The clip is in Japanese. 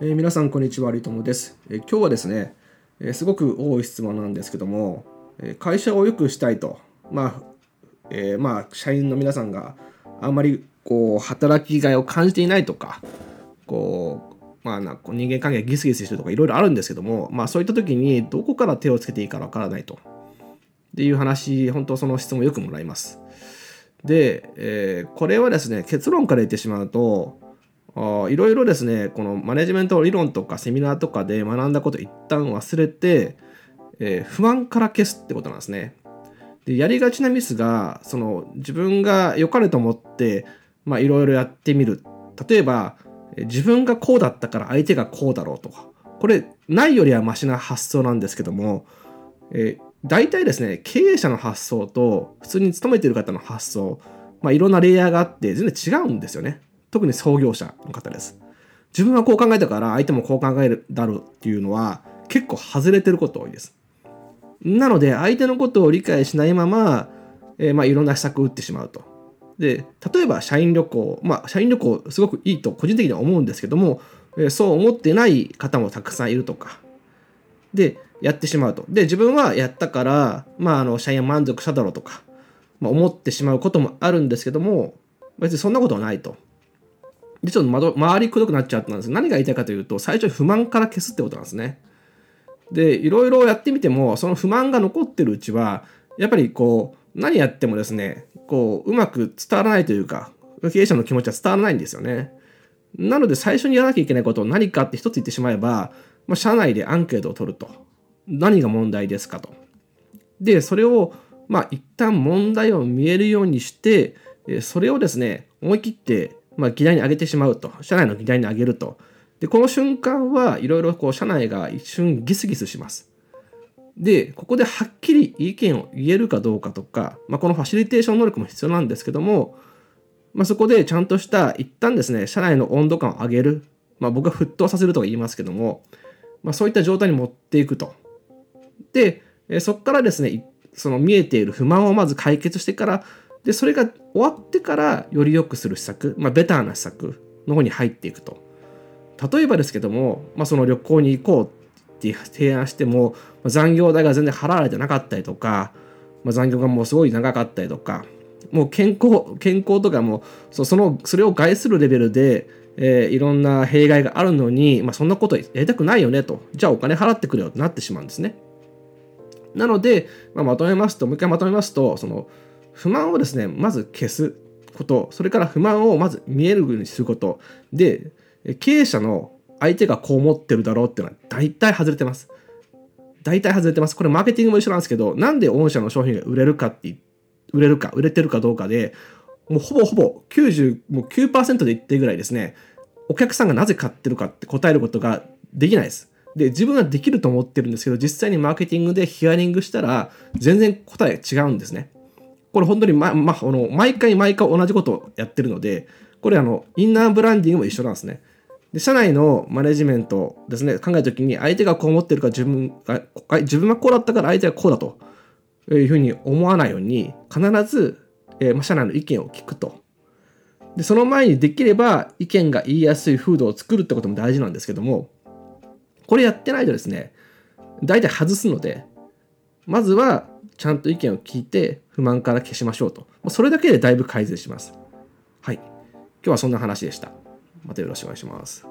えー、皆さんこんにちは有友です、えー、今日はですね、えー、すごく多い質問なんですけども、え会社を良くしたいとまあ、えまあ社員の皆さんがあんまりこう働きがいを感じていないとかこうまあな人間関係ギスギスしてるとかいろいろあるんですけどもまあそういった時にどこから手をつけていいかわからないと。っていう話本当その質問よくもらいます。で、えこれはですね結論から言ってしまうといろいろですねこのマネジメント理論とかセミナーとかで学んだこと一旦忘れて、えー、不安から消すってことなんですね。でやりがちなミスがその自分が良かれと思ってまあいろいろやってみる例えば自分がこうだったから相手がこうだろうとかこれないよりはマシな発想なんですけども、えー、大体ですね経営者の発想と普通に勤めてる方の発想まあいろんなレイヤーがあって全然違うんですよね。特に創業者の方です。自分はこう考えたから相手もこう考えるだろうっていうのは結構外れてること多いです。なので相手のことを理解しないまま、えー、まあいろんな施策を打ってしまうと。で例えば社員旅行まあ社員旅行すごくいいと個人的には思うんですけども、えー、そう思ってない方もたくさんいるとかでやってしまうと。で自分はやったからまああの社員は満足しただろうとか、まあ、思ってしまうこともあるんですけども別にそんなことはないと。で、ちょっと窓周りくどくなっちゃったんです何が言いたいかというと、最初に不満から消すってことなんですね。で、いろいろやってみても、その不満が残ってるうちは、やっぱりこう、何やってもですね、こう、うまく伝わらないというか、経営者の気持ちは伝わらないんですよね。なので、最初にやらなきゃいけないことを何かって一つ言ってしまえば、まあ、社内でアンケートを取ると。何が問題ですかと。で、それを、まあ、一旦問題を見えるようにして、それをですね、思い切ってまあ、議題に上げてしまうと。社内の議題に上げると。で、この瞬間はいろいろこう社内が一瞬ギスギスします。で、ここではっきり意見を言えるかどうかとか、まあ、このファシリテーション能力も必要なんですけども、まあ、そこでちゃんとした一旦ですね、社内の温度感を上げる。まあ、僕は沸騰させるとか言いますけども、まあ、そういった状態に持っていくと。で、そこからですね、その見えている不満をまず解決してから、で、それが終わってからより良くする施策、まあ、ベターな施策の方に入っていくと。例えばですけども、まあ、その旅行に行こうって提案しても、残業代が全然払われてなかったりとか、まあ、残業がもうすごい長かったりとか、もう健康、健康とかも、そその、それを害するレベルで、えー、いろんな弊害があるのに、まあ、そんなことやりたくないよねと。じゃあお金払ってくれよってなってしまうんですね。なので、まあ、まとめますと、もう一回まとめますと、その、不満をですねまず消すことそれから不満をまず見えるようにすること。で経営者の相手がこう思ってるだろうっていうのは大体外れてます。大体外れてます。これマーケティングも一緒なんですけどなんで御社の商品が売れるかって売れるか売れてるかどうかでもうほぼほぼ99%で言ってぐらいですねお客さんがなぜ買ってるかって答えることができないです。で自分はできると思ってるんですけど実際にマーケティングでヒアリングしたら全然答え違うんですね。これ本当に、ま、ま、あの、毎回毎回同じことをやってるので、これあの、インナーブランディングも一緒なんですね。で、社内のマネジメントですね、考えたときに相手がこう思ってるか自分が、自分がこうだったから相手がこうだというふうに思わないように、必ず、えー、社内の意見を聞くと。で、その前にできれば意見が言いやすい風土を作るってことも大事なんですけども、これやってないとですね、大体外すので、まずはちゃんと意見を聞いて不満から消しましょうと。それだけでだいぶ改善します。はい。今日はそんな話でした。またよろしくお願いします。